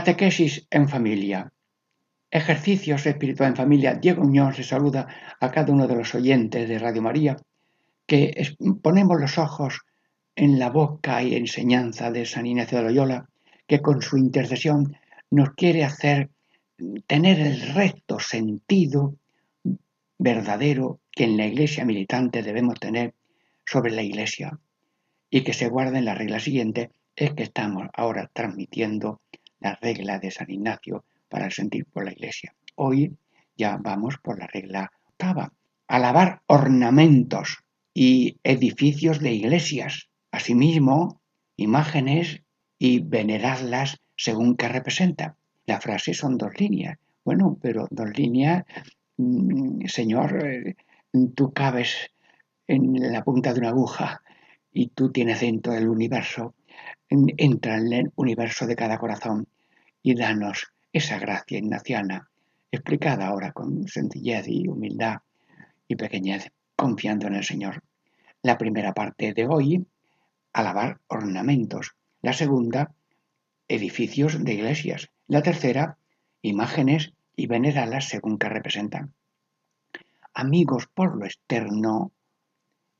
Catequesis en familia. Ejercicios espiritual en familia. Diego Muñoz se saluda a cada uno de los oyentes de Radio María que ponemos los ojos en la boca y enseñanza de San Ignacio de Loyola, que con su intercesión nos quiere hacer tener el recto sentido verdadero que en la iglesia militante debemos tener sobre la iglesia y que se guarda en la regla siguiente, es que estamos ahora transmitiendo la regla de San Ignacio para sentir por la iglesia. Hoy ya vamos por la regla octava. Alabar ornamentos y edificios de iglesias, asimismo imágenes y venerarlas según que representa. La frase son dos líneas. Bueno, pero dos líneas, mm, Señor, eh, tú cabes en la punta de una aguja y tú tienes dentro del universo entra en el universo de cada corazón y danos esa gracia ignaciana, explicada ahora con sencillez y humildad y pequeñez, confiando en el Señor. La primera parte de hoy, alabar ornamentos. La segunda, edificios de iglesias. La tercera, imágenes y venerarlas según que representan. Amigos por lo externo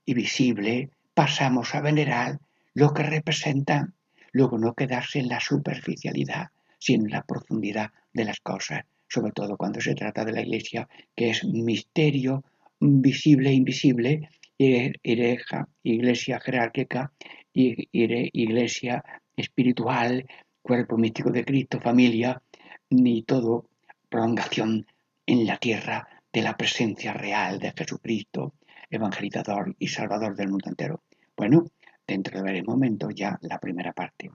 y visible, pasamos a venerar lo que representan luego no quedarse en la superficialidad, sino en la profundidad de las cosas, sobre todo cuando se trata de la Iglesia, que es misterio visible e invisible, iglesia jerárquica, iglesia espiritual, cuerpo místico de Cristo, familia, y todo prolongación en la tierra de la presencia real de Jesucristo, evangelizador y salvador del mundo entero. Bueno, Dentro de varios momentos ya la primera parte.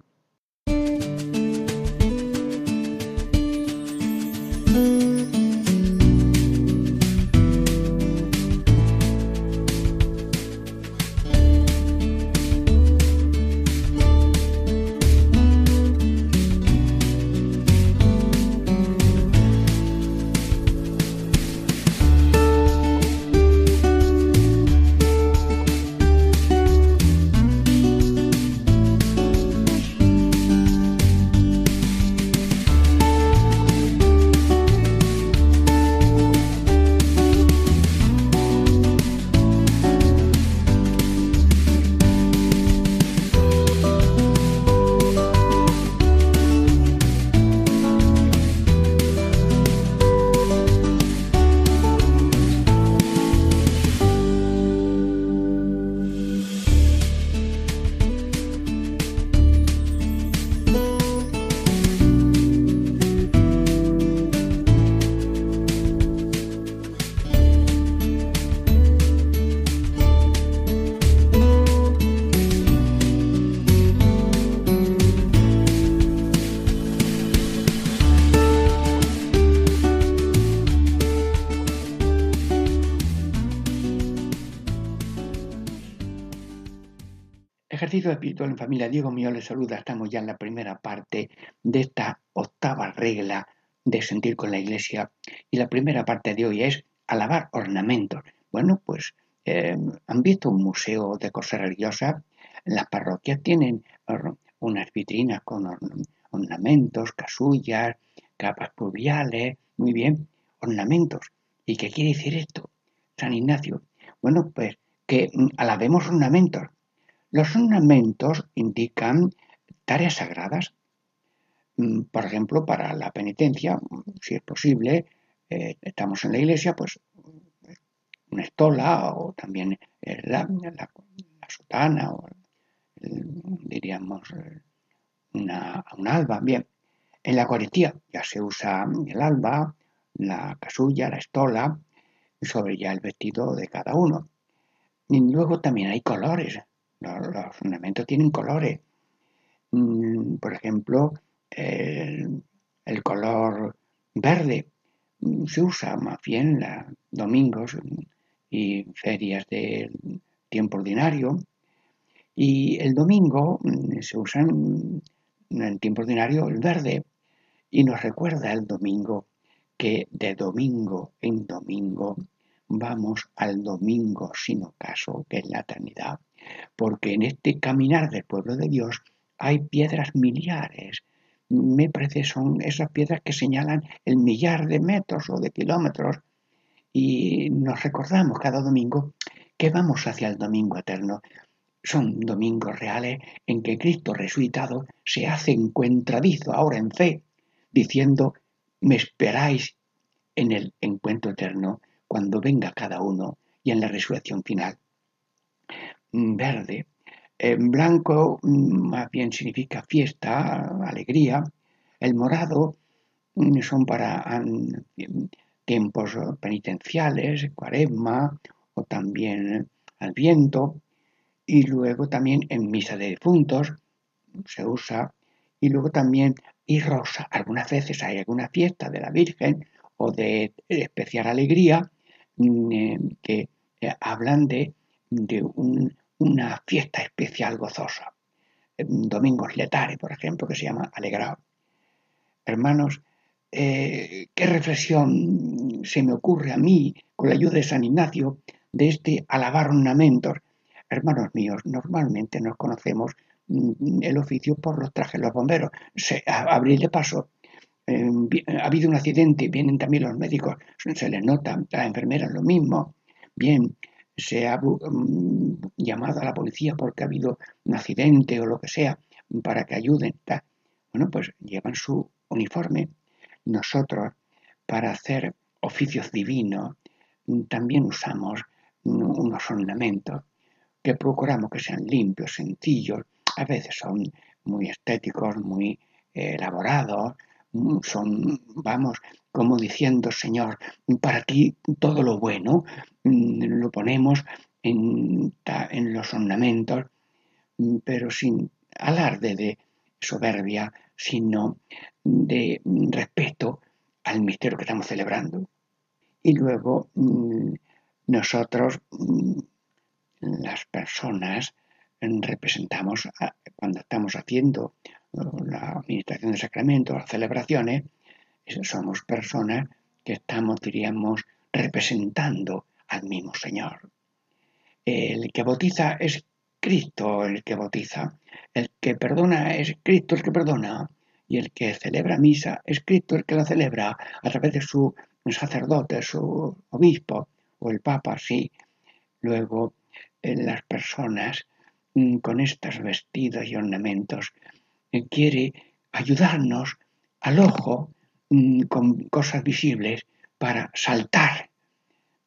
Espiritual en familia, Diego mío les saluda. Estamos ya en la primera parte de esta octava regla de sentir con la iglesia. Y la primera parte de hoy es alabar ornamentos. Bueno, pues eh, han visto un museo de cosas religiosas. Las parroquias tienen unas vitrinas con ornamentos, casullas, capas pluviales, muy bien, ornamentos. ¿Y qué quiere decir esto? San Ignacio. Bueno, pues que mm, alabemos ornamentos. Los ornamentos indican tareas sagradas. Mm, por ejemplo, para la penitencia, si es posible, eh, estamos en la iglesia, pues una estola o también eh, la, sotana o diríamos una, un alba. Bien, en la Eucaristía ya se usa el alba, la casulla, la estola, sobre ya el vestido de cada uno. Y luego también hay colores, los, ornamentos tienen colores. mm, por ejemplo, el, color verde mm, se usa más bien los domingos y ferias del tiempo ordinario. Y el domingo mm, se usa en el tiempo ordinario el verde y nos recuerda el domingo que de domingo en domingo vamos al domingo sin ocaso, que es la eternidad, porque en este caminar del pueblo de Dios hay piedras miliares. Me parece son esas piedras que señalan el millar de metros o de kilómetros y nos recordamos cada domingo que vamos hacia el domingo eterno. Son domingos reales en que Cristo resucitado se hace encuentradizo ahora en fe, diciendo, me esperáis en el encuentro eterno cuando venga cada uno y en la resurrección final. Mm, verde. En blanco mm, más bien significa fiesta, alegría. El morado mm, son para tiempos penitenciales, cuaresma o también al viento. Y luego también en misa de difuntos se usa. Y luego también y rosa. Algunas veces hay alguna fiesta de la Virgen o de especial alegría eh, que eh, hablan de, una fiesta especial gozosa. Domingos Letare, por ejemplo, que se llama Alegrado. Hermanos, eh, qué reflexión se me ocurre a mí con la ayuda de San Ignacio de este alabar ornamentos. Hermanos míos, normalmente nos conocemos mm, el oficio por los trajes los bomberos. Se, a, de paso Em, ha habido un accidente, vienen también los médicos, se les nota, las enfermeras lo mismo. Bien, se ha mm, llamado a la policía porque ha habido un accidente o lo que sea para que ayuden. Bueno, pues llevan su uniforme. Nosotros, para hacer oficios divinos, también usamos unos ornamentos que procuramos que sean limpios, sencillos. A veces son muy estéticos, muy eh, elaborados, son, vamos, como diciendo, Señor, para ti todo lo bueno mm, lo ponemos en, los ornamentos, mm, pero sin alarde de soberbia, sino de respeto al misterio que estamos celebrando. Y luego mm, nosotros, las personas, representamos, cuando estamos haciendo la administración de sacramentos, las celebraciones, somos personas que estamos, diríamos, representando al mismo Señor. El que bautiza es Cristo el que bautiza, el que perdona es Cristo el que perdona, y el que celebra misa es Cristo el que la celebra a través de su sacerdote, su obispo o el papa, sí. Luego, las personas mm, con estos vestidos y ornamentos quiere ayudarnos al ojo mm, con cosas visibles para saltar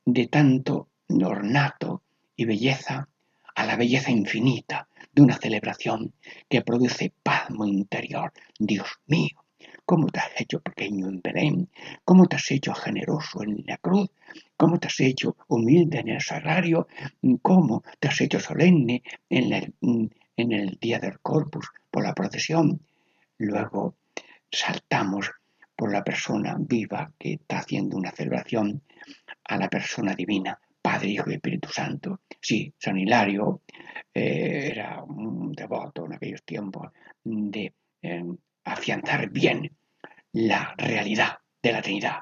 de tanto ornato y belleza a la belleza infinita de una celebración que produce paz muy interior. Dios mío, cómo te has hecho pequeño en Belén, cómo te has hecho generoso en la cruz, cómo te has hecho humilde en el sagrario, cómo te has hecho solemne en el, en el día del corpus por la procesión, luego saltamos por la persona viva que está haciendo una celebración a la persona divina, Padre, Hijo y Espíritu Santo. Sí, San Hilario eh, era un devoto en aquellos tiempos de eh, afianzar bien la realidad de la Trinidad.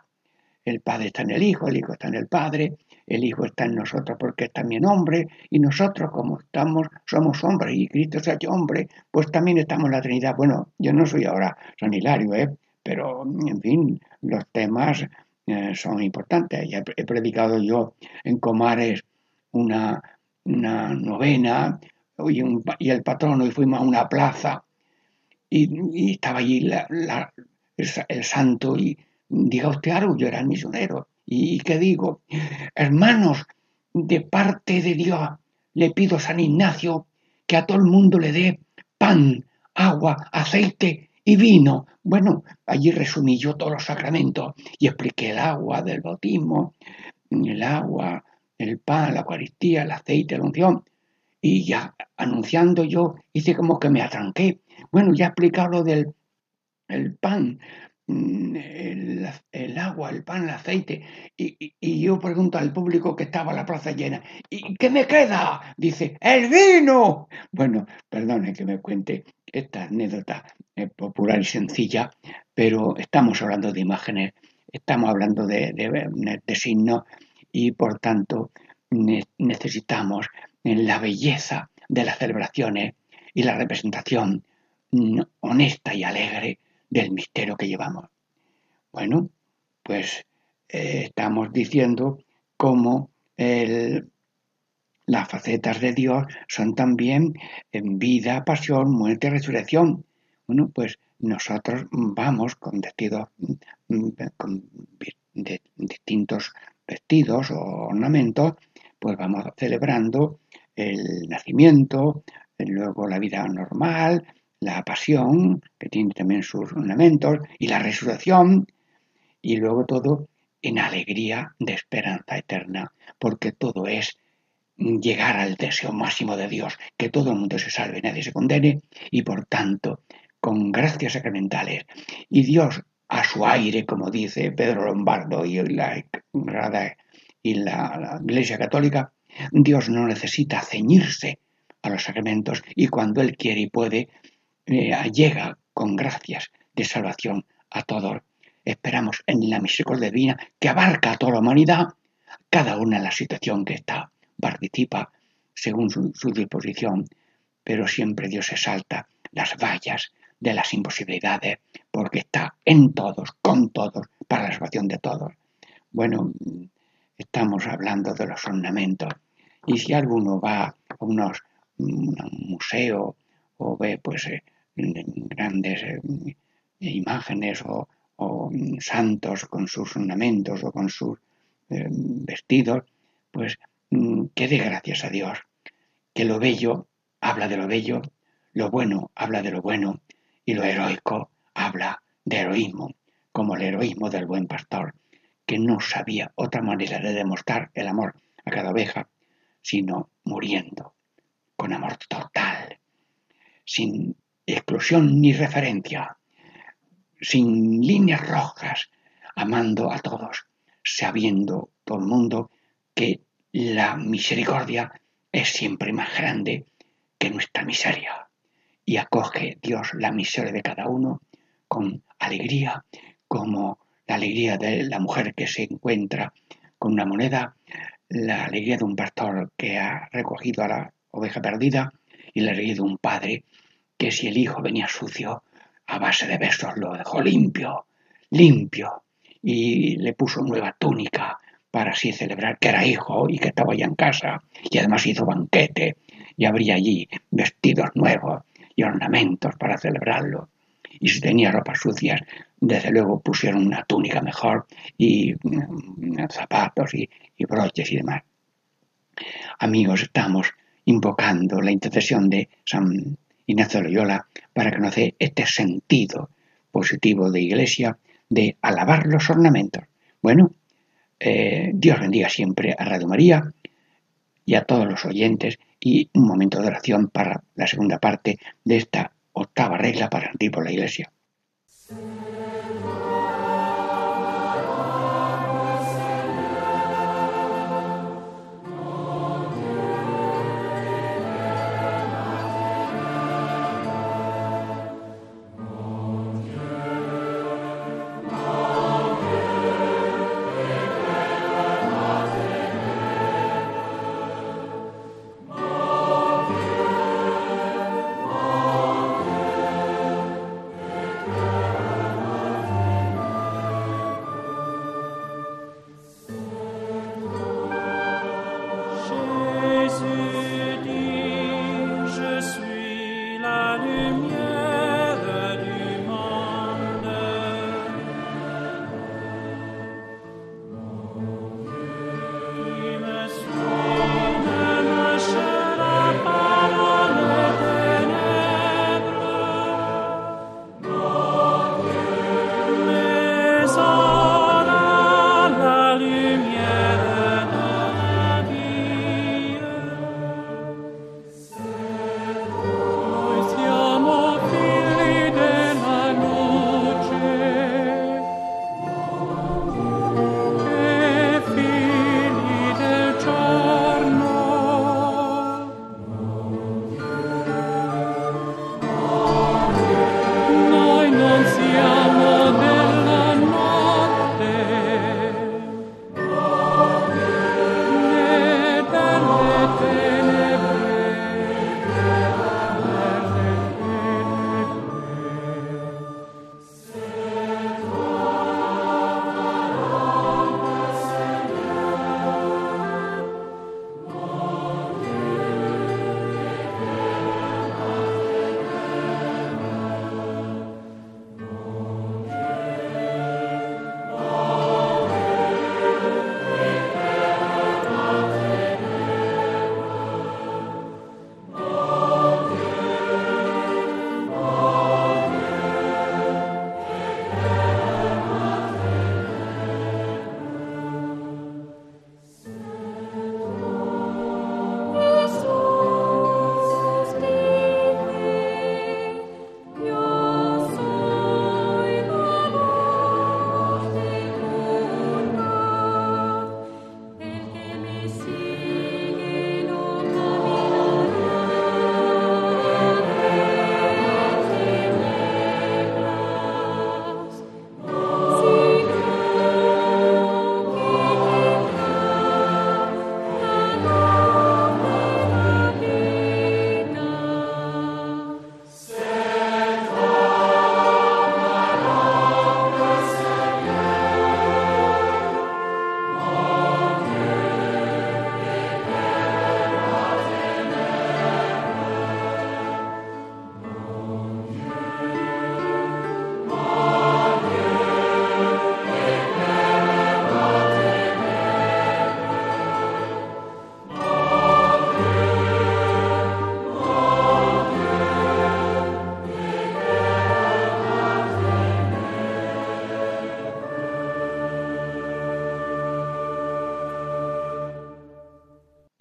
El Padre está en el Hijo, el Hijo está en el Padre, el Hijo está en nosotros porque es también hombre, y nosotros como estamos, somos hombres y Cristo se ha hecho hombre, pues también estamos en la Trinidad. Bueno, yo no soy ahora San Hilario, ¿eh? Pero en fin, los temas eh, son importantes. He predicado yo en Comares una, una novena y, y, el patrono y fuimos a una plaza y, estaba allí el santo y diga usted algo, yo era el misionero. ¿Y qué digo? Hermanos, de parte de Dios, le pido a San Ignacio que a todo el mundo le dé pan, agua, aceite y vino. Bueno, allí resumí yo todos los sacramentos y expliqué el agua del bautismo, el agua, el pan, la Eucaristía, el aceite, la unción. y ya anunciando yo, hice como que me atranqué. Bueno, ya he explicado lo del el pan, mm, el, agua, el pan, el aceite. Y, y, yo pregunto al público que estaba la plaza llena, ¿y qué me queda? Dice, el vino. Bueno, perdone que me cuente esta anécdota eh, popular y sencilla, pero estamos hablando de imágenes, estamos hablando de, de, signos y por tanto necesitamos la belleza de las celebraciones y la representación mm, honesta y alegre del misterio que llevamos. Bueno, pues eh, estamos diciendo cómo las facetas de Dios son también vida, pasión, muerte y resurrección. Bueno, pues nosotros vamos con vestidos, mm, con distintos vestidos o ornamentos, pues vamos celebrando el nacimiento, luego la vida normal, la pasión, que tiene también sus ornamentos, y la resurrección, y luego todo en alegría de esperanza eterna, porque todo es llegar al deseo máximo de Dios, que todo el mundo se salve, nadie se condene, y por tanto, con gracias sacramentales, y Dios a su aire, como dice Pedro Lombardo y la, la Iglesia Católica, Dios no necesita ceñirse a los sacramentos y cuando Él quiere y puede, eh, llega con gracias de salvación a todos. Esperamos en la misericordia divina que abarca a toda la humanidad, cada una en la situación que está, participa según su, disposición, pero siempre Dios exalta las vallas de las imposibilidades, porque está en todos, con todos, para la salvación de todos. Bueno, estamos hablando de los ornamentos y si alguno va a unos, un museo o ve pues eh, grandes eh, imágenes o, santos con sus ornamentos o con sus eh, vestidos, pues que dé gracias a Dios, que lo bello habla de lo bello, lo bueno habla de lo bueno y lo heroico habla de heroísmo, como el heroísmo del buen pastor, que no sabía otra manera de demostrar el amor a cada oveja sino muriendo, con amor total, sin exclusión ni referencia, sin líneas rojas, amando a todos, sabiendo todo el mundo que la misericordia es siempre más grande que nuestra miseria. Y acoge Dios la miseria de cada uno con alegría, como la alegría de la mujer que se encuentra con una moneda la alegría de un pastor que ha recogido a la oveja perdida y la alegría de un padre que si el hijo venía sucio, a base de besos lo dejó limpio, limpio, y le puso nueva túnica para así celebrar que era hijo y que estaba ya en casa, y además hizo banquete y habría allí vestidos nuevos y ornamentos para celebrarlo. Y si tenía ropas sucias, desde luego pusieron una túnica mejor y mm, zapatos y, broches y demás. Amigos, estamos invocando la intercesión de San Ignacio de Loyola para que nos dé este sentido positivo de iglesia de alabar los ornamentos. Bueno, eh, Dios bendiga siempre a Radio María y a todos los oyentes y un momento de oración para la segunda parte de esta octava regla para el tipo la iglesia.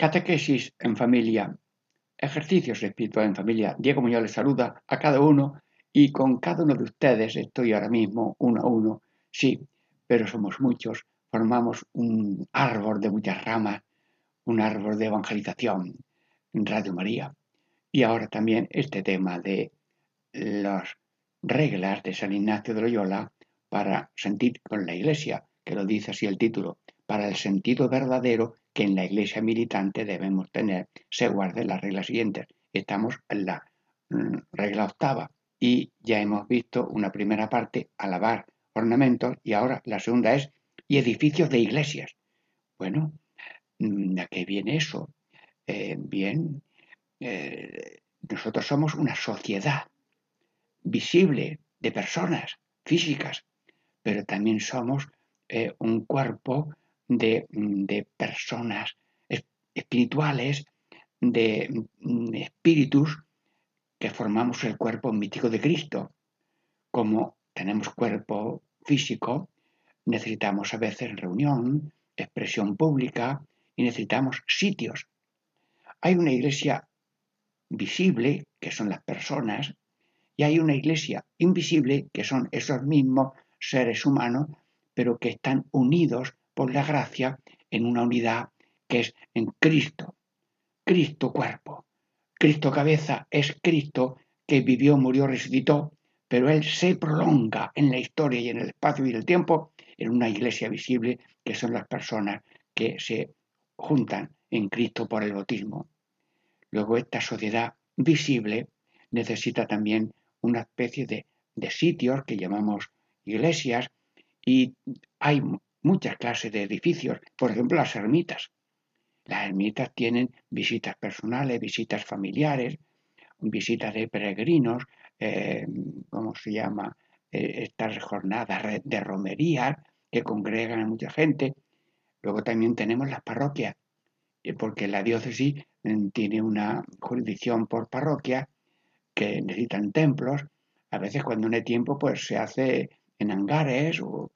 Catequesis en familia, ejercicios espirituales en familia. Diego Muñoz les saluda a cada uno y con cada uno de ustedes estoy ahora mismo uno a uno. Sí, pero somos muchos, formamos un árbol de muchas ramas, un árbol de evangelización en Radio María. Y ahora también este tema de las reglas de San Ignacio de Loyola para sentir con la Iglesia, que lo dice así el título, para el sentido verdadero que en la Iglesia militante debemos tener, se guarden las reglas siguientes. Estamos en la mm, regla octava y ya hemos visto una primera parte, alabar ornamentos, y ahora la segunda es, y edificios de iglesias. Bueno, mm, ¿a qué viene eso? Eh, bien, eh, nosotros somos una sociedad visible de personas físicas, pero también somos eh, un cuerpo de, de personas espirituales, de mm, espíritus que formamos el cuerpo mítico de Cristo. Como tenemos cuerpo físico, necesitamos a veces reunión, expresión pública y necesitamos sitios. Hay una iglesia visible, que son las personas, y hay una iglesia invisible, que son esos mismos seres humanos, pero que están unidos por la gracia en una unidad que es en Cristo. Cristo cuerpo. Cristo cabeza es Cristo que vivió, murió, resucitó, pero Él se prolonga en la historia y en el espacio y el tiempo en una iglesia visible que son las personas que se juntan en Cristo por el bautismo. Luego esta sociedad visible necesita también una especie de, de sitios que llamamos iglesias y hay muchas clases de edificios, por ejemplo las ermitas. Las ermitas tienen visitas personales, visitas familiares, visitas de peregrinos, eh, ¿cómo se llama? Eh, estas jornadas de romería que congregan a mucha gente. Luego también tenemos las parroquias, eh, porque la diócesis mm, tiene una jurisdicción por parroquia que necesitan templos. A veces cuando no hay tiempo, pues se hace en hangares o,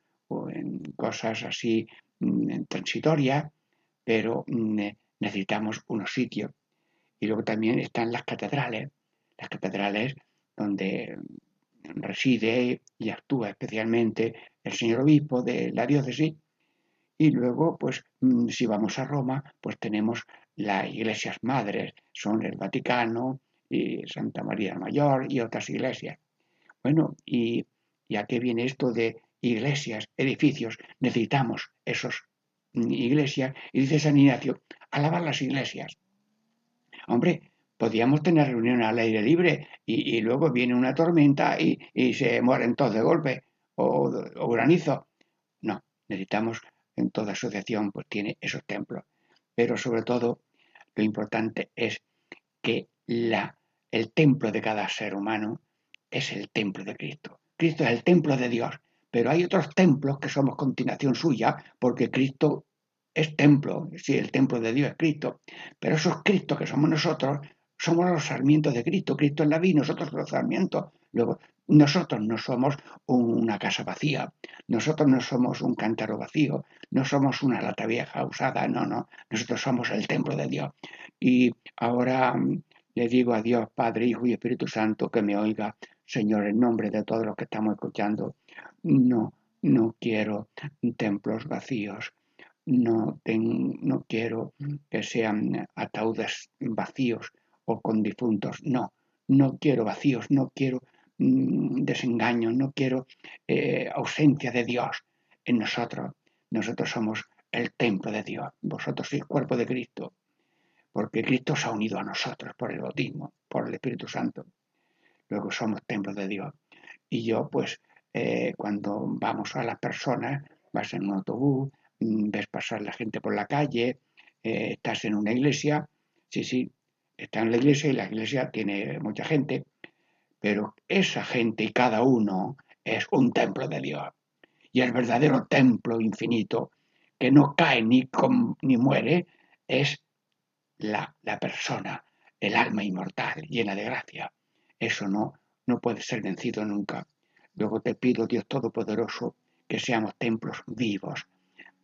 en cosas así mm, transitorias, pero mm, necesitamos unos sitios. Y luego también están las catedrales. Las catedrales donde reside y actúa especialmente el señor obispo de la diócesis. Y luego, pues, mm, si vamos a Roma, pues tenemos las iglesias madres, son el Vaticano Santa María Mayor y otras iglesias. Bueno, ¿y, ¿y a qué viene esto de iglesias, edificios? Necesitamos esos mm, iglesias. Y dice San Ignacio, alabar las iglesias. Hombre, podíamos tener reuniones al aire libre y, luego viene una tormenta y, se mueren todos de golpe o, granizo. No, necesitamos en toda asociación pues tiene esos templos. Pero sobre todo lo importante es que la, el templo de cada ser humano es el templo de Cristo. Cristo es el templo de Dios, pero hay otros templos que somos continuación suya porque Cristo es templo, sí, el templo de Dios es Cristo, pero esos Cristos que somos nosotros somos los sarmientos de Cristo. Cristo es la vid, nosotros los sarmientos. Luego, nosotros no somos una casa vacía, nosotros no somos un cántaro vacío, no somos una lata vieja usada, no, no, nosotros somos el templo de Dios. Y ahora mm, le digo a Dios, Padre, Hijo y Espíritu Santo, que me oiga, Señor, en nombre de todos los que estamos escuchando, no, no quiero templos vacíos, no, no quiero que sean ataúdes vacíos, con difuntos. No, no quiero vacíos, no quiero mm, desengaños, no quiero eh, ausencia de Dios en nosotros. Nosotros somos el templo de Dios. Vosotros sois cuerpo de Cristo, porque Cristo se ha unido a nosotros por el bautismo, por el Espíritu Santo. Luego somos templo de Dios. Y yo, pues, eh, cuando vamos a las personas, vas en un autobús, mm, ves pasar la gente por la calle, eh, estás en una iglesia, sí, sí, está en la iglesia y la iglesia tiene mucha gente, pero esa gente y cada uno es un templo de Dios. Y el verdadero templo infinito, que no cae ni, ni muere, es la, la, persona, el alma inmortal, llena de gracia. Eso no, no puede ser vencido nunca. Luego te pido, Dios Todopoderoso, que seamos templos vivos,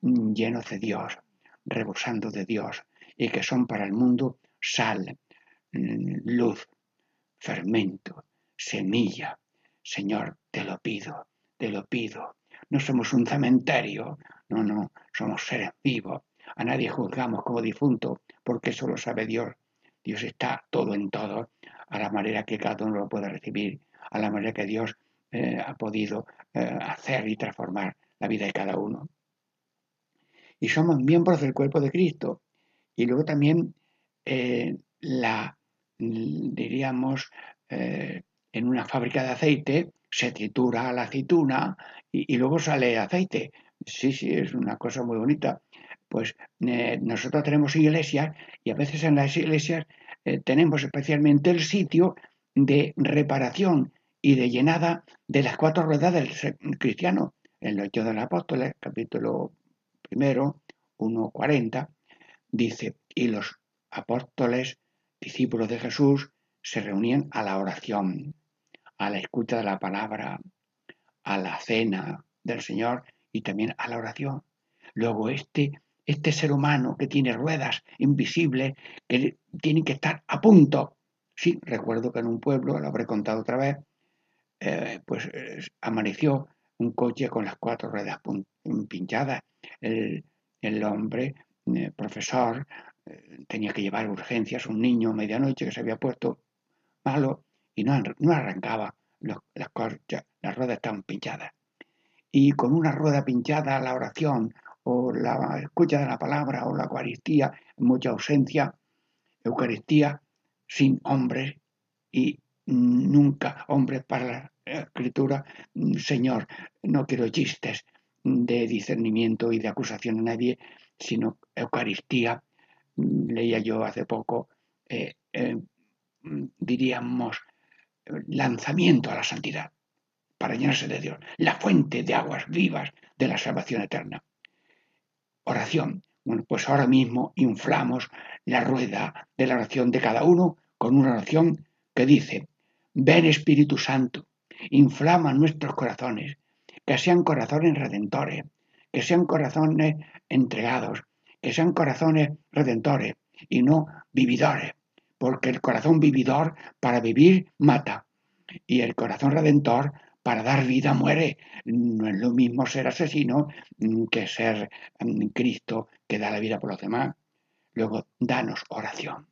llenos de Dios, rebosando de Dios, y que son para el mundo sal, mm, luz, fermento, semilla. Señor, te lo pido, te lo pido. No somos un cementerio, no, no, somos seres vivos. A nadie juzgamos como difunto, porque eso lo sabe Dios. Dios está todo en todo, a la manera que cada uno lo puede recibir, a la manera que Dios eh, ha podido eh, hacer y transformar la vida de cada uno. Y somos miembros del cuerpo de Cristo. Y luego también eh, la, diríamos, en una fábrica de aceite se tritura la aceituna y, y, luego sale aceite. Sí, sí, es una cosa muy bonita. Pues nosotros tenemos iglesias y a veces en las iglesias tenemos especialmente el sitio de reparación y de llenada de las cuatro ruedas del cristiano. En los Hechos de los Apóstoles, capítulo primero, 1.40, dice, y los apóstoles, discípulos de Jesús, se reunían a la oración, a la escucha de la palabra, a la cena del Señor y también a la oración. Luego este, este ser humano que tiene ruedas invisibles, que tienen que estar a punto. Sí, recuerdo que en un pueblo, lo habré contado otra vez, eh, pues amaneció un coche con las cuatro ruedas pinchadas. El, hombre, eh, profesor, eh, tenía que llevar urgencias un niño a medianoche que se había puesto malo y no, no arrancaba. las, las ruedas estaban pinchadas. Y con una rueda pinchada, la oración o la escucha de la palabra o la Eucaristía, mucha ausencia, Eucaristía sin hombres y nunca hombres para la escritura, Señor, no quiero chistes de discernimiento y de acusación a nadie, sino Eucaristía. Leía yo hace poco, eh, eh, diríamos, lanzamiento a la santidad para llenarse de Dios, la fuente de aguas vivas de la salvación eterna. Oración. Bueno, pues ahora mismo inflamos la rueda de la oración de cada uno con una oración que dice, ven Espíritu Santo, inflama nuestros corazones, que sean corazones redentores, que sean corazones entregados, que sean corazones redentores y no vividores, porque el corazón vividor para vivir mata y el corazón redentor para dar vida muere. No es lo mismo ser asesino que ser mm, Cristo que da la vida por los demás. Luego, danos oración.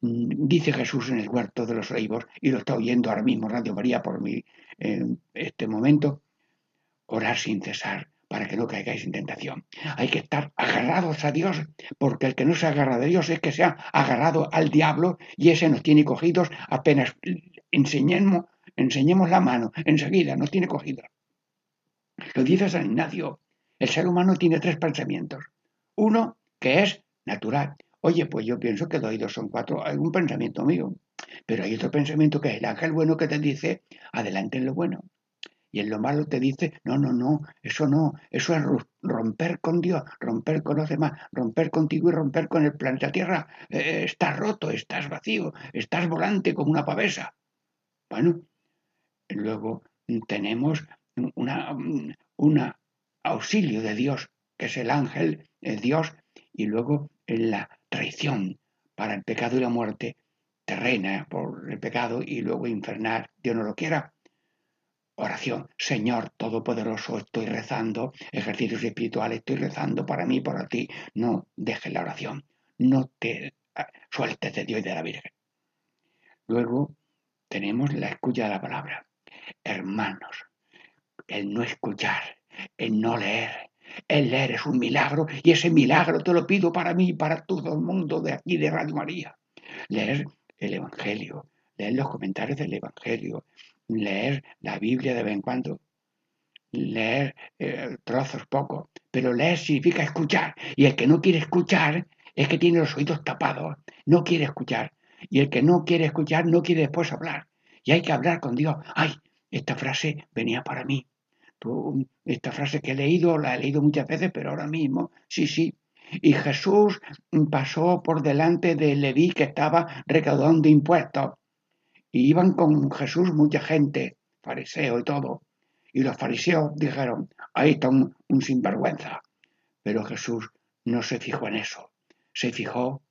Mm, dice Jesús en el huerto de los olivos, y lo está oyendo ahora mismo Radio María por mí en este momento, orar sin cesar para que no caigáis en tentación. Hay que estar agarrados a Dios, porque el que no se agarra a Dios es que se ha agarrado al diablo y ese nos tiene cogidos apenas enseñemos, enseñemos la mano, enseguida nos tiene cogidos. Lo dice San Ignacio, el ser humano tiene tres pensamientos. Uno que es natural, Oye, pues yo pienso que dos y dos son cuatro. Hay un pensamiento mío. Pero hay otro pensamiento que es el ángel bueno que te dice, adelante en lo bueno. Y en lo malo te dice, no, no, no, eso no, eso es romper con Dios, romper con los demás, romper contigo y romper con el planeta Tierra. Eh, estás roto, estás vacío, estás volante como una pavesa. Bueno, luego tenemos una, un auxilio de Dios, que es el ángel, el Dios, y luego la traición para el pecado y la muerte terrena por el pecado y luego infernal, Dios no lo quiera. Oración, Señor Todopoderoso, estoy rezando, ejercicios espirituales, estoy rezando para mí, para ti. No dejes la oración, no te ah, sueltes de Dios y de la Virgen. Luego tenemos la escucha de la palabra. Hermanos, el no escuchar, el no leer, el leer es un milagro y ese milagro te lo pido para mí y para todo el mundo de aquí de Radio María. Leer el Evangelio, leer los comentarios del Evangelio, leer la Biblia de vez en cuando, leer eh, trozos pocos, pero leer significa escuchar y el que no quiere escuchar es que tiene los oídos tapados, no quiere escuchar y el que no quiere escuchar no quiere después hablar y hay que hablar con Dios. Ay, esta frase venía para mí esta frase que he leído, la he leído muchas veces, pero ahora mismo, sí, sí. Y Jesús pasó por delante de Leví que estaba recaudando impuestos. Y iban con Jesús mucha gente, fariseo y todo. Y los fariseos dijeron, ahí está un, sinvergüenza. Pero Jesús no se fijó en eso. se fijó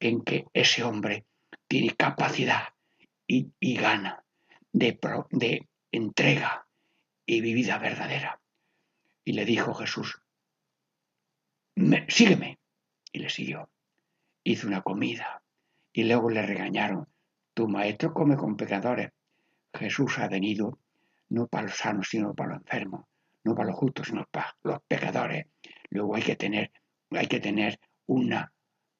en que ese hombre tiene capacidad y, gana de, de entrega y vida verdadera. Y le dijo Jesús, sígueme. Y le siguió. Hizo una comida y luego le regañaron, tu maestro come con pecadores. Jesús ha venido no para los sanos, sino para los enfermos, no para los justos, sino para los pecadores. Luego hay que tener, hay que tener una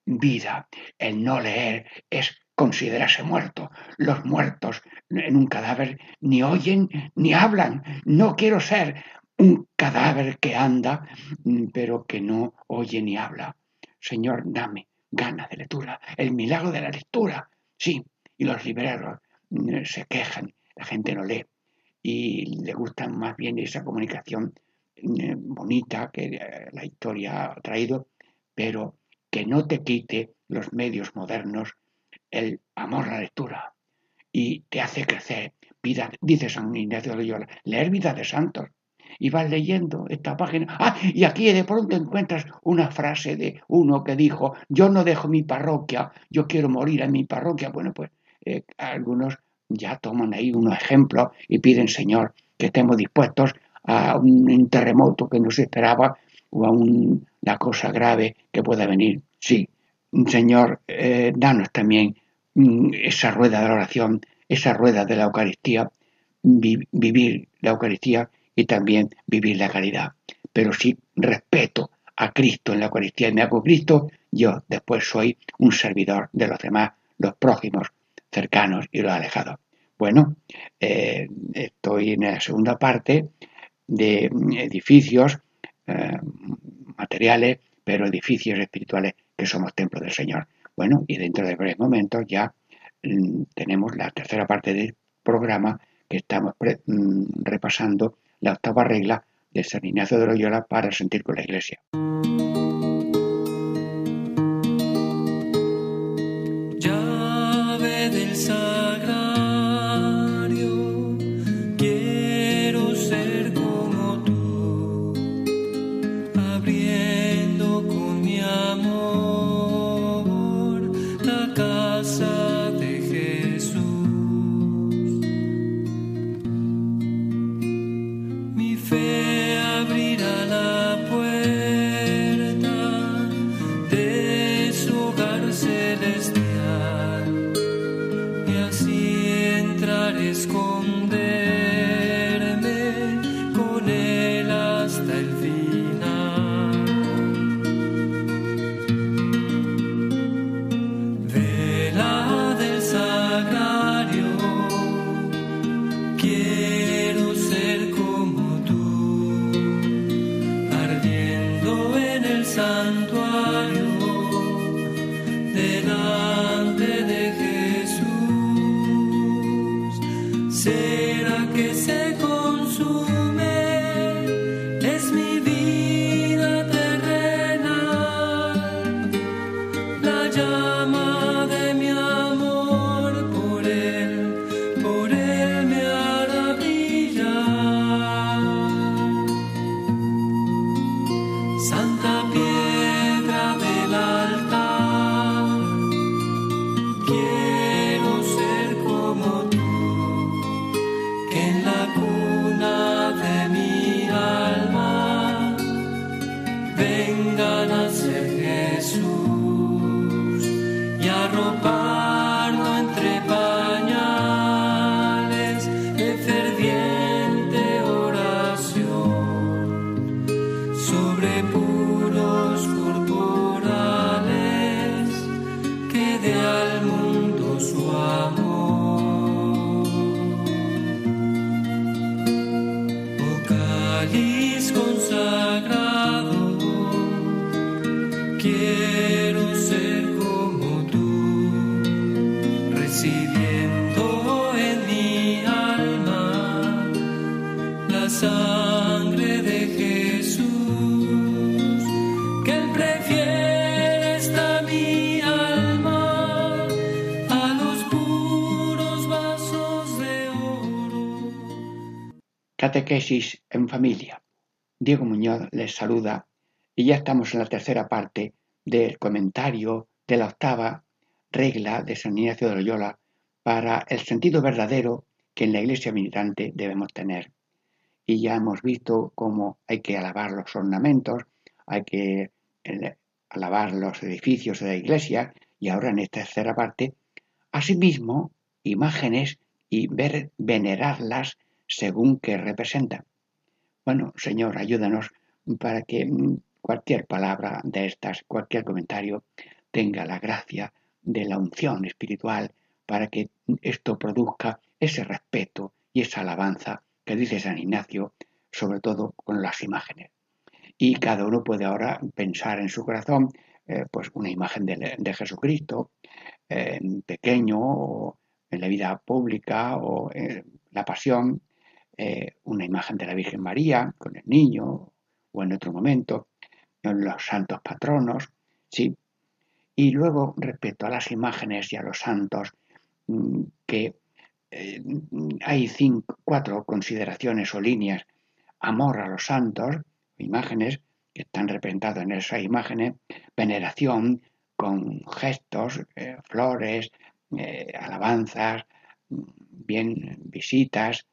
vida. El no leer es considerarse muerto. Los muertos en un cadáver ni oyen ni hablan. No quiero ser un cadáver que anda, pero que no oye ni habla. Señor, dame ganas de lectura, el milagro de la lectura. Sí, y los libreros mm, se quejan, la gente no lee y le gusta más bien esa comunicación mm, bonita que eh, la historia ha traído, pero que no te quite los medios modernos el amor a la lectura y te hace crecer. Vida, dice San Ignacio de Loyola, leer vida de santos. Y vas leyendo esta página. Ah, y aquí de pronto encuentras una frase de uno que dijo, yo no dejo mi parroquia, yo quiero morir en mi parroquia. Bueno, pues eh, algunos ya toman ahí unos ejemplos y piden, Señor, que estemos dispuestos a un terremoto que no se esperaba o a una cosa grave que pueda venir. Sí, Señor, eh, danos también esa rueda de la oración, esa rueda de la Eucaristía, vivir la Eucaristía y también vivir la caridad. Pero si respeto a Cristo en la Eucaristía y me hago Cristo, yo después soy un servidor de los demás, los prójimos, cercanos y los alejados. Bueno, eh, estoy en la segunda parte de edificios eh, materiales, pero edificios espirituales que somos templo del Señor. Bueno, y dentro de breves momentos ya mm, tenemos la tercera parte del programa que estamos mm, repasando la octava regla de San Ignacio de Loyola para sentir con la Iglesia. En familia. Diego Muñoz les saluda y ya estamos en la tercera parte del comentario de la octava regla de San Ignacio de Loyola para el sentido verdadero que en la iglesia militante debemos tener. Y ya hemos visto cómo hay que alabar los ornamentos, hay que alabar los edificios de la iglesia y ahora en esta tercera parte, asimismo, imágenes y ver, venerarlas según que representan. Bueno, Señor, ayúdanos para que mm, cualquier palabra de estas, cualquier comentario, tenga la gracia de la unción espiritual para que esto produzca ese respeto y esa alabanza que dice San Ignacio, sobre todo con las imágenes. Y cada uno puede ahora pensar en su corazón eh, pues una imagen de, Jesucristo, eh, pequeño, o en la vida pública, o en la pasión, eh, una imagen de la Virgen María con el niño, o en otro momento, en los santos patronos, ¿sí? Y luego, respecto a las imágenes y a los santos, mm, que eh, hay cinco, cuatro consideraciones o líneas. Amor a los santos, imágenes que están representadas en esas imágenes, veneración con gestos, eh, flores, alabanzas, bien visitas,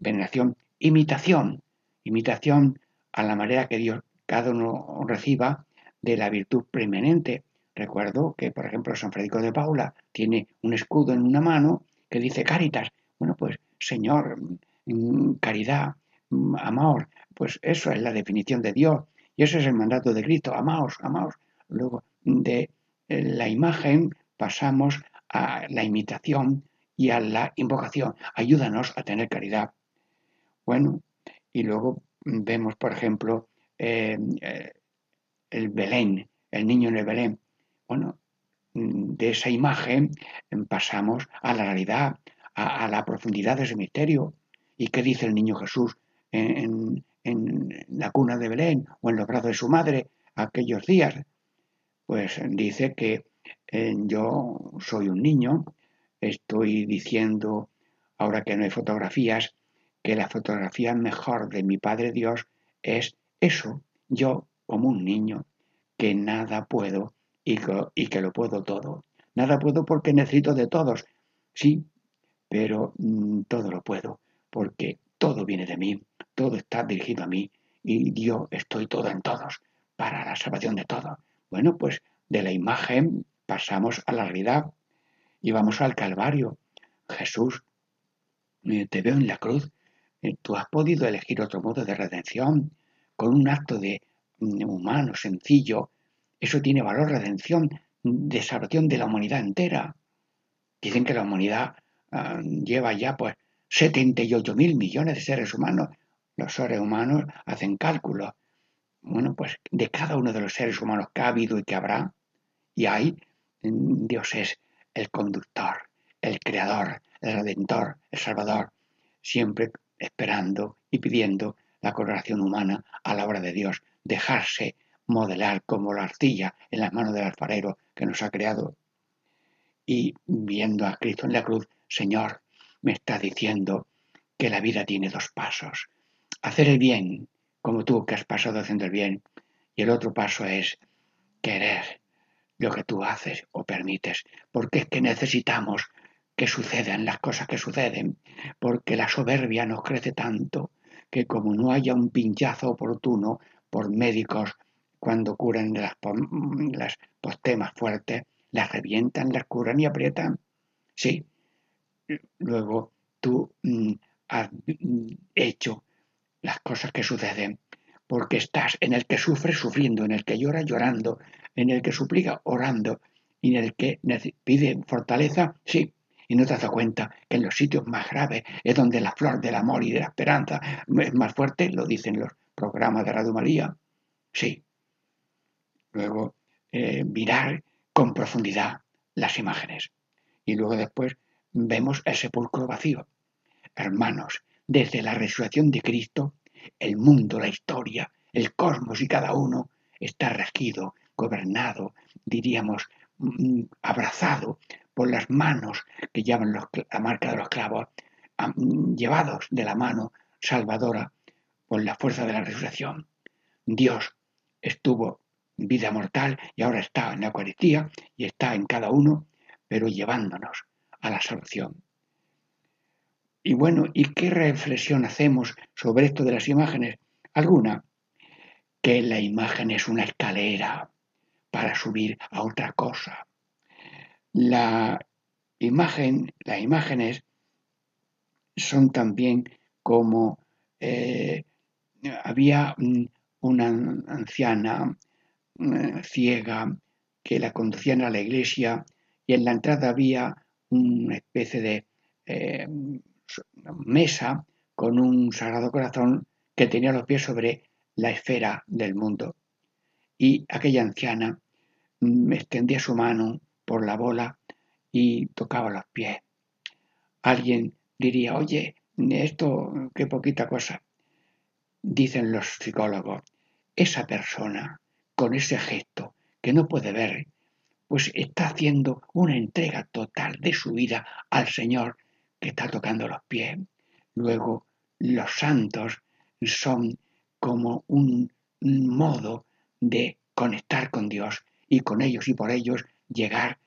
veneración, imitación, imitación a la manera que Dios cada uno reciba de la virtud preeminente. Recuerdo que, por ejemplo, San Federico de Paula tiene un escudo en una mano que dice Caritas. Bueno, pues Señor, mm, caridad, mm, amor, pues eso es la definición de Dios y eso es el mandato de Cristo, amaos, amaos. Luego de eh, la imagen pasamos a la imitación y a la invocación. Ayúdanos a tener caridad. Bueno, y luego vemos, por ejemplo, eh, eh, el Belén, el niño en el Belén. Bueno, de esa imagen pasamos a la realidad, a, la profundidad de ese misterio. ¿Y qué dice el niño Jesús en, la cuna de Belén o en los brazos de su madre aquellos días? Pues dice que eh, yo soy un niño, estoy diciendo, ahora que no hay fotografías, que la fotografía mejor de mi Padre Dios es eso, yo como un niño, que nada puedo y que, lo puedo todo. Nada puedo porque necesito de todos, sí, pero mm, todo lo puedo porque todo viene de mí, todo está dirigido a mí y yo estoy todo en todos para la salvación de todos. Bueno, pues de la imagen pasamos a la realidad y vamos al Calvario. Jesús, eh, te veo en la cruz, tú has podido elegir otro modo de redención con un acto de mm, humano, sencillo. Eso tiene valor, redención, de salvación de la humanidad entera. Dicen que la humanidad ah, lleva ya pues 78 mil millones de seres humanos. Los seres humanos hacen cálculos. Bueno, pues de cada uno de los seres humanos que ha habido y que habrá, y hay, mm, Dios es el conductor, el creador, el redentor, el salvador, siempre esperando y pidiendo la coloración humana a la obra de Dios, dejarse modelar como la arcilla en las manos del alfarero que nos ha creado. Y viendo a Cristo en la cruz, Señor, me está diciendo que la vida tiene dos pasos. Hacer el bien, como tú que has pasado haciendo el bien, y el otro paso es querer lo que tú haces o permites, porque es que necesitamos que sucedan las cosas que suceden, porque la soberbia nos crece tanto que como no haya un pinchazo oportuno por médicos cuando curan las, las postemas fuertes, las revientan, las curan y aprietan. Sí, luego tú mm, has hecho las cosas que suceden porque estás en el que sufre sufriendo, en el que llora llorando, en el que suplica orando y en el que pide fortaleza, sí, y no te das cuenta que en los sitios más graves es donde la flor del amor y de la esperanza es más fuerte, lo dicen los programas de Radio María. Sí. Luego, eh, mirar con profundidad las imágenes. Y luego después vemos el sepulcro vacío. Hermanos, desde la resurrección de Cristo, el mundo, la historia, el cosmos y cada uno está regido, gobernado, diríamos, mm, abrazado por las manos que llevan la marca de los clavos, llevados de la mano salvadora por la fuerza de la resurrección. Dios estuvo vida mortal y ahora está en la Eucaristía y está en cada uno, pero llevándonos a la salvación. Y bueno, ¿y qué reflexión hacemos sobre esto de las imágenes? Alguna, que la imagen es una escalera para subir a otra cosa. La imagen, las imágenes son también como eh, había una anciana eh, ciega que la conducían a la iglesia y en la entrada había una especie de eh, mesa con un sagrado corazón que tenía los pies sobre la esfera del mundo. Y aquella anciana me extendía su mano por la bola y tocaba los pies. Alguien diría, oye, esto, qué poquita cosa. Dicen los psicólogos, esa persona con ese gesto que no puede ver, pues está haciendo una entrega total de su vida al Señor que está tocando los pies. Luego, los santos son como un modo de conectar con Dios y con ellos y por ellos llegar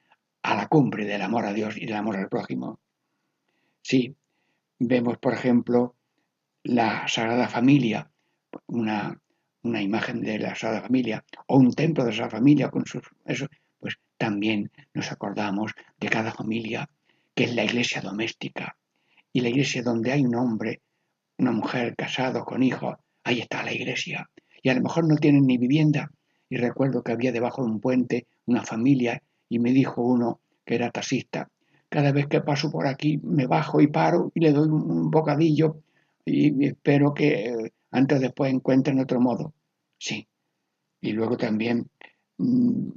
a la cumbre del amor a Dios y del amor al prójimo. Sí, vemos, por ejemplo, la Sagrada Familia, una, imagen de la Sagrada Familia, o un templo de esa Familia con sus... Pues también nos acordamos de cada familia que es la iglesia doméstica. Y la iglesia donde hay un hombre, una mujer casado con hijos, ahí está la iglesia. Y a lo mejor no tienen ni vivienda. Y recuerdo que había debajo de un puente una familia y me dijo uno que era taxista, cada vez que paso por aquí me bajo y paro y le doy un bocadillo y espero que eh, antes o después encuentren otro modo. Sí. Y luego también, mm,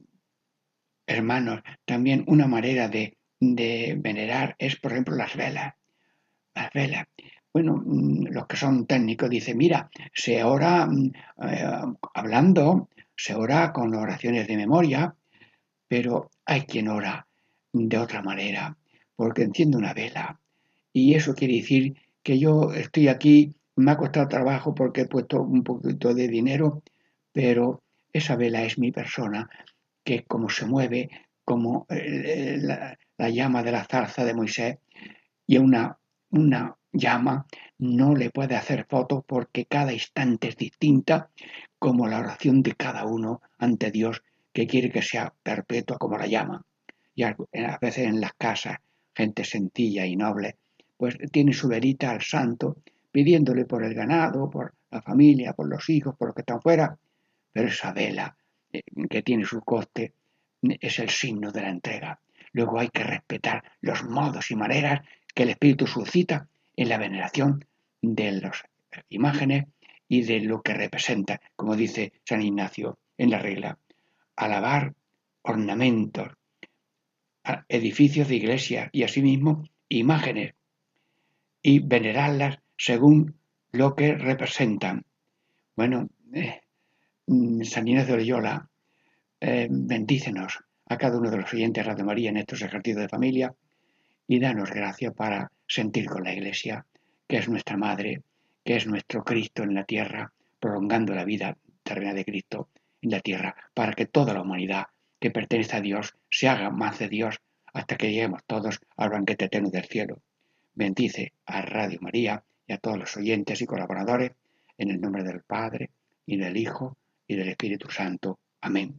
hermanos, también una manera de, venerar es, por ejemplo, las velas. Las velas. Bueno, mm, los que son técnicos dicen, mira, se ora mm, eh, hablando, se ora con oraciones de memoria, pero hay quien ora de otra manera, porque enciende una vela. Y eso quiere decir que yo estoy aquí, me ha costado trabajo porque he puesto un poquito de dinero, pero esa vela es mi persona, que como se mueve, como eh, la, la, llama de la zarza de Moisés, y una, una llama no le puede hacer fotos porque cada instante es distinta, como la oración de cada uno ante Dios que quiere que sea perpetua como la llama. Y a veces en las casas, gente sencilla y noble, pues tiene su verita al santo, pidiéndole por el ganado, por la familia, por los hijos, por los que están fuera. Pero esa vela, eh, que tiene su coste, es el signo de la entrega. Luego hay que respetar los modos y maneras que el Espíritu suscita en la veneración de las imágenes y de lo que representa, como dice San Ignacio en la regla alabar ornamentos, edificios de iglesia y asimismo imágenes y venerarlas según lo que representan. Bueno, eh, mm, San Inés de Loyola, eh, bendícenos a cada uno de los oyentes de Radio María en estos ejercicios de familia y danos gracia para sentir con la Iglesia, que es nuestra Madre, que es nuestro Cristo en la tierra, prolongando la vida terrena de Cristo la tierra, para que toda la humanidad que pertenece a Dios se haga más de Dios hasta que lleguemos todos al banquete eterno del cielo. Bendice a Radio María y a todos los oyentes y colaboradores en el nombre del Padre y del Hijo y del Espíritu Santo. Amén.